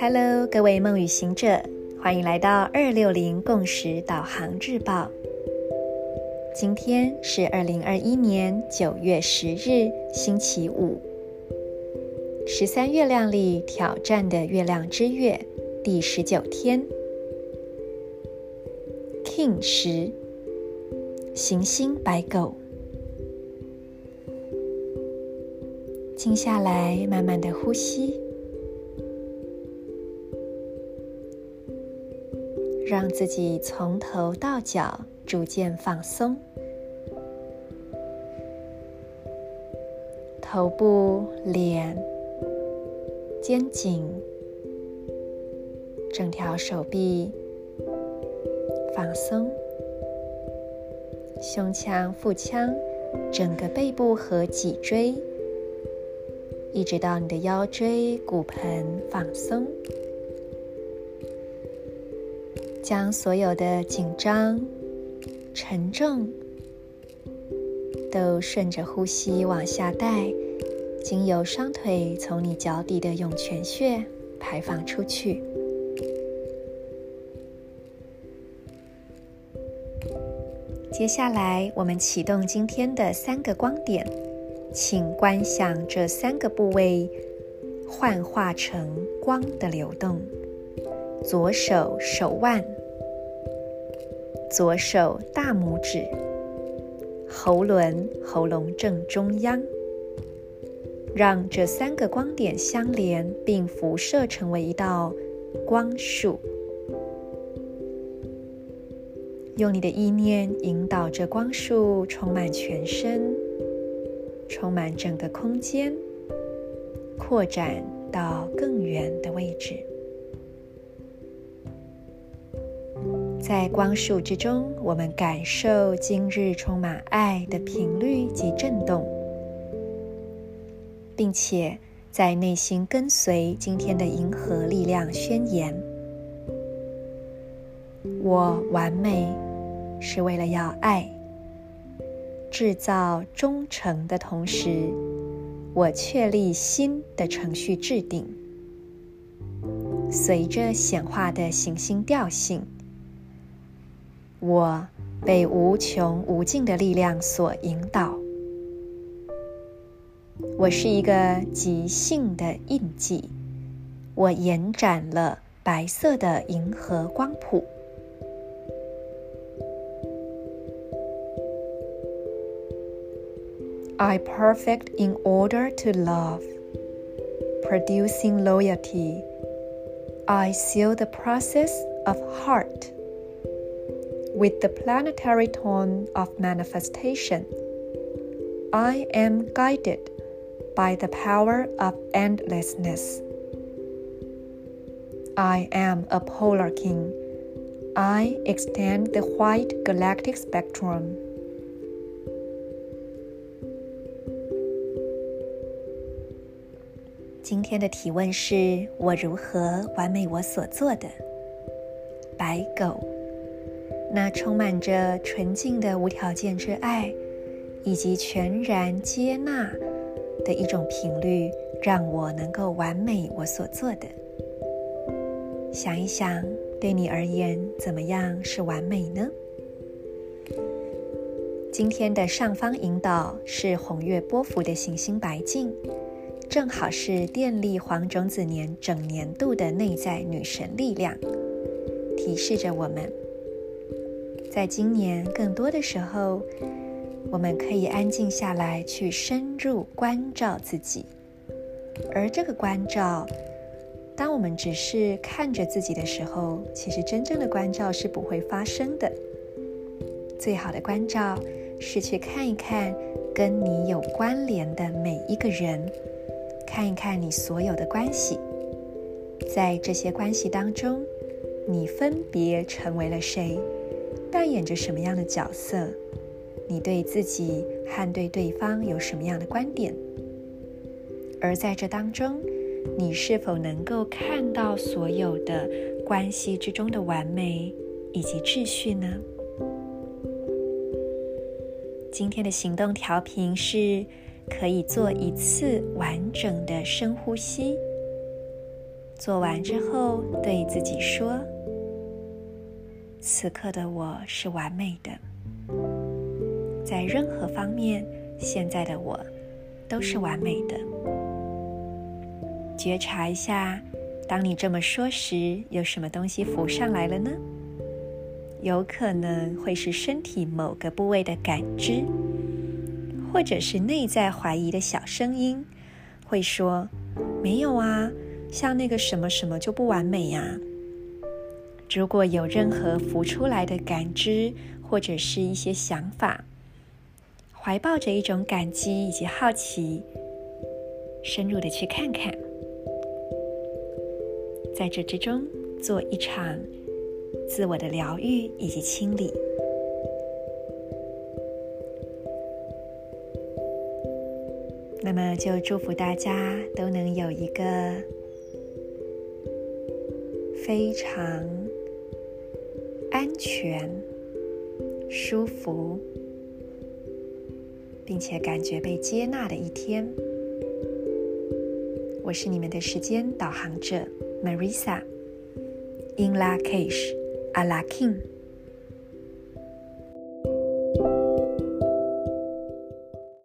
Hello，各位梦旅行者，欢迎来到二六零共识导航日报。今天是二零二一年九月十日，星期五，十三月亮里挑战的月亮之月第十九天，King 十，行星白狗。静下来，慢慢的呼吸。让自己从头到脚逐渐放松，头部、脸、肩颈、整条手臂放松，胸腔、腹腔、整个背部和脊椎，一直到你的腰椎、骨盆放松。将所有的紧张、沉重都顺着呼吸往下带，经由双腿从你脚底的涌泉穴排放出去。接下来，我们启动今天的三个光点，请观想这三个部位幻化成光的流动。左手手腕，左手大拇指，喉轮喉咙正中央，让这三个光点相连，并辐射成为一道光束。用你的意念引导着光束充满全身，充满整个空间，扩展到更远的位置。在光束之中，我们感受今日充满爱的频率及震动，并且在内心跟随今天的银河力量宣言：我完美是为了要爱，制造忠诚的同时，我确立新的程序制定，随着显化的行星调性。我被无穷无尽的力量所引导。我是一个即兴的印记。我延展了白色的银河光谱。I perfect in order to love, producing loyalty. I seal the process of heart. With the planetary tone of manifestation, I am guided by the power of endlessness. I am a polar king. I extend the white galactic spectrum. 今天的提问是：我如何完美我所做的？白狗。那充满着纯净的无条件之爱，以及全然接纳的一种频率，让我能够完美我所做的。想一想，对你而言，怎么样是完美呢？今天的上方引导是红月波符的行星白镜，正好是电力黄种子年整年度的内在女神力量，提示着我们。在今年更多的时候，我们可以安静下来，去深入关照自己。而这个关照，当我们只是看着自己的时候，其实真正的关照是不会发生的。最好的关照是去看一看跟你有关联的每一个人，看一看你所有的关系，在这些关系当中，你分别成为了谁？扮演着什么样的角色？你对自己和对对方有什么样的观点？而在这当中，你是否能够看到所有的关系之中的完美以及秩序呢？今天的行动调频是：可以做一次完整的深呼吸。做完之后，对自己说：“此刻的我是完美的，在任何方面，现在的我都是完美的。”觉察一下，当你这么说时，有什么东西浮上来了呢？有可能会是身体某个部位的感知，或者是内在怀疑的小声音，会说：“没有啊。”像那个什么什么就不完美呀？如果有任何浮出来的感知或者是一些想法，怀抱着一种感激以及好奇，深入的去看看，在这之中做一场自我的疗愈以及清理。那么就祝福大家都能有一个。非常安全、舒服，并且感觉被接纳的一天。我是你们的时间导航者 Marisa，In Lak'ech Ala K'in。